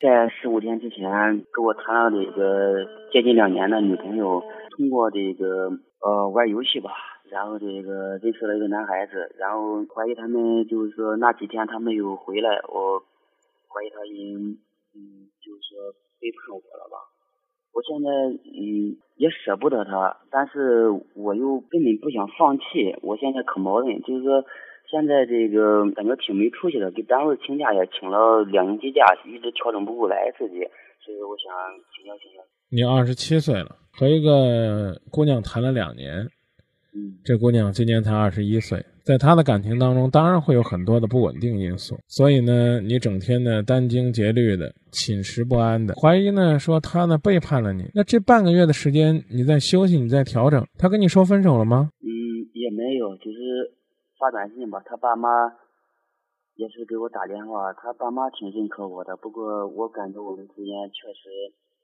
在十五天之前跟我谈了这个接近两年的女朋友，通过这个呃玩游戏吧，然后这个认识了一个男孩子，然后怀疑他们就是说那几天他没有回来，我怀疑他已经嗯就是说背叛我了吧。我现在嗯也舍不得他，但是我又根本不想放弃。我现在可矛盾，就是说现在这个感觉挺没出息的，给单位请假也请了两年节假，一直调整不过来自己，所以我想请教请教。你二十七岁了，和一个姑娘谈了两年，嗯这姑娘今年才二十一岁，在她的感情当中，当然会有很多的不稳定因素。所以呢，你整天呢殚精竭虑的，寝食不安的，怀疑呢说她呢背叛了你。那这半个月的时间，你在休息，你在调整，她跟你说分手了吗？发短信吧。他爸妈也是给我打电话，他爸妈挺认可我的。不过我感觉我们之间确实，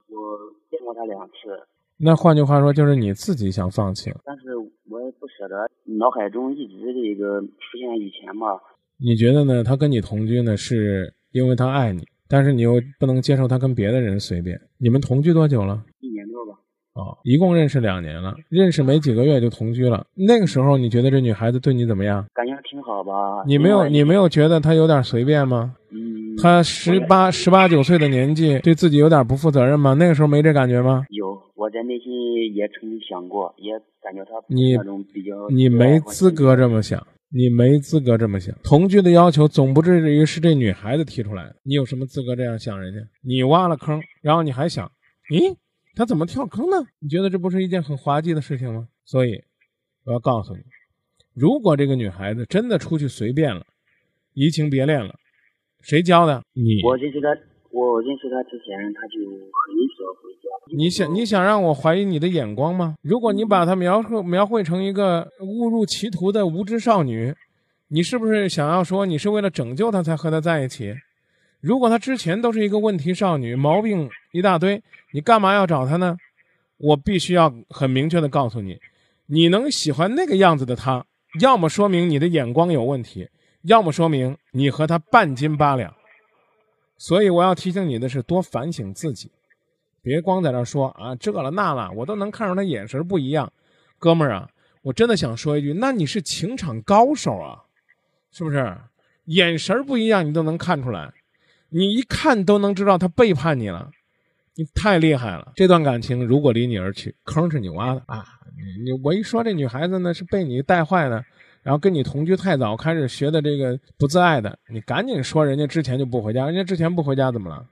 我见过他两次，那换句话说，就是你自己想放弃了。但是我也不舍得，脑海中一直这个出现以前嘛。你觉得呢？他跟你同居呢，是因为他爱你，但是你又不能接受他跟别的人随便。你们同居多久了？哦，一共认识两年了，认识没几个月就同居了。那个时候你觉得这女孩子对你怎么样？感觉挺好吧？你没有，你没有觉得她有点随便吗？嗯，她十八、十八九岁的年纪，对自己有点不负责任吗？那个时候没这感觉吗？有，我在内心也曾经想过，也感觉她你你没资格这么想，你没资格这么想。同居的要求总不至于是这女孩子提出来的，你有什么资格这样想人家？你挖了坑，然后你还想，咦，他怎么跳坑呢？你觉得这不是一件很滑稽的事情吗？所以，我要告诉你，如果这个女孩子真的出去随便了，移情别恋了，谁教的？你。我认识他，我认识她之前，她就很少回家。你想你想让我怀疑你的眼光吗？如果你把她描绘描绘成一个误入歧途的无知少女，你是不是想要说你是为了拯救她才和她在一起？如果她之前都是一个问题少女，毛病一大堆，你干嘛要找她呢？我必须要很明确的告诉你，你能喜欢那个样子的她，要么说明你的眼光有问题，要么说明你和她半斤八两。所以我要提醒你的是，多反省自己。别光在那说啊这了那了，我都能看出他眼神不一样。哥们儿啊，我真的想说一句，那你是情场高手啊，是不是？眼神不一样你都能看出来，你一看都能知道他背叛你了，你太厉害了。这段感情如果离你而去，坑是你挖的啊！你你我一说这女孩子呢是被你带坏的，然后跟你同居太早，开始学的这个不自爱的，你赶紧说人家之前就不回家，人家之前不回家怎么了？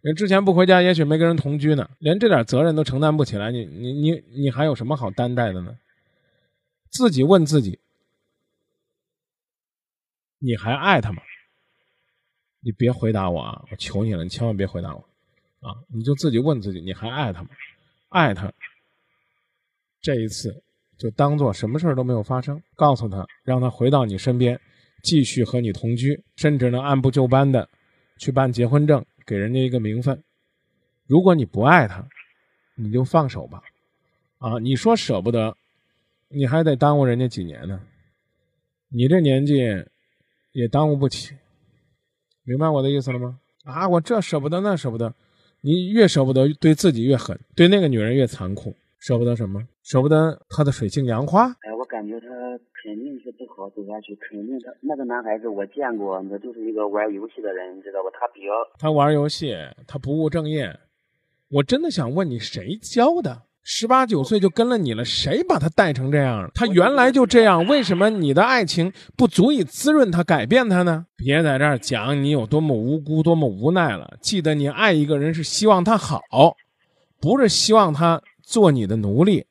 人之前不回家，也许没跟人同居呢，连这点责任都承担不起来，你你你你还有什么好担待的呢？自己问自己，你还爱他吗？你别回答我啊！我求你了，你千万别回答我，啊！你就自己问自己，你还爱他吗？爱他，这一次就当做什么事都没有发生，告诉他，让他回到你身边，继续和你同居，甚至能按部就班的去办结婚证。给人家一个名分，如果你不爱他，你就放手吧，啊，你说舍不得，你还得耽误人家几年呢，你这年纪也耽误不起，明白我的意思了吗？啊，我这舍不得，那舍不得，你越舍不得，对自己越狠，对那个女人越残酷，舍不得什么？舍不得她的水性杨花？哎，我感觉他肯定是不好走下去，肯定他那个男孩子我见过，那就是一个玩游戏的人，你知道吧？他比较他玩游戏，他不务正业。我真的想问你，谁教的？十八九岁就跟了你了，谁把他带成这样？他原来就这样，为什么你的爱情不足以滋润他、改变他呢？别在这儿讲你有多么无辜、多么无奈了。记得你爱一个人是希望他好，不是希望他做你的奴隶，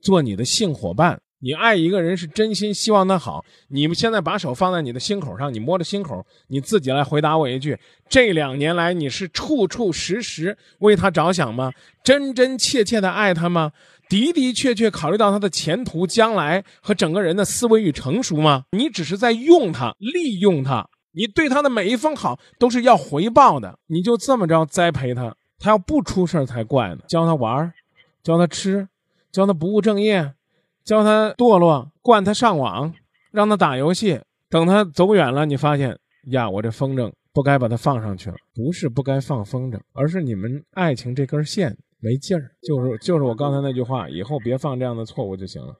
做你的性伙伴。你爱一个人是真心希望他好，你们现在把手放在你的心口上，你摸着心口，你自己来回答我一句：这两年来你是处处时时为他着想吗？真真切切的爱他吗？的的确确考虑到他的前途、将来和整个人的思维与成熟吗？你只是在用他、利用他，你对他的每一分好都是要回报的，你就这么着栽培他，他要不出事才怪呢。教他玩，教他吃，教他不务正业。教他堕落，惯他上网，让他打游戏。等他走远了，你发现呀，我这风筝不该把它放上去了，不是不该放风筝，而是你们爱情这根线没劲儿。就是就是我刚才那句话，以后别犯这样的错误就行了。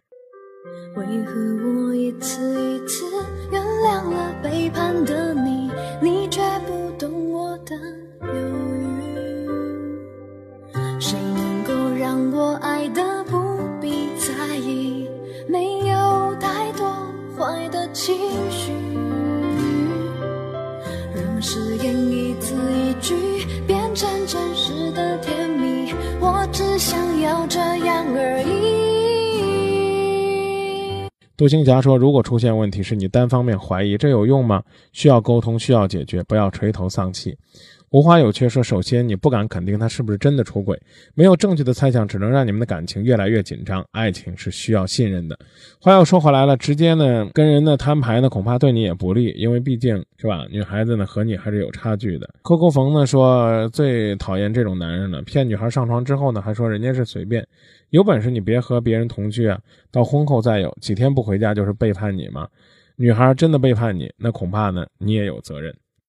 为何我一次一次原谅了背叛的你，你却不懂我的犹情绪？让誓言一字一句变成真实的甜蜜，我只想要这样而已。杜兴霞说：“如果出现问题是你单方面怀疑，这有用吗？需要沟通，需要解决，不要垂头丧气。”无花有却说：“首先，你不敢肯定他是不是真的出轨，没有证据的猜想只能让你们的感情越来越紧张。爱情是需要信任的。话又说回来了，直接呢跟人呢摊牌呢，恐怕对你也不利，因为毕竟是吧，女孩子呢和你还是有差距的。”扣扣冯呢说：“最讨厌这种男人了，骗女孩上床之后呢，还说人家是随便，有本事你别和别人同居啊，到婚后再有，几天不回家就是背叛你吗？女孩真的背叛你，那恐怕呢你也有责任。”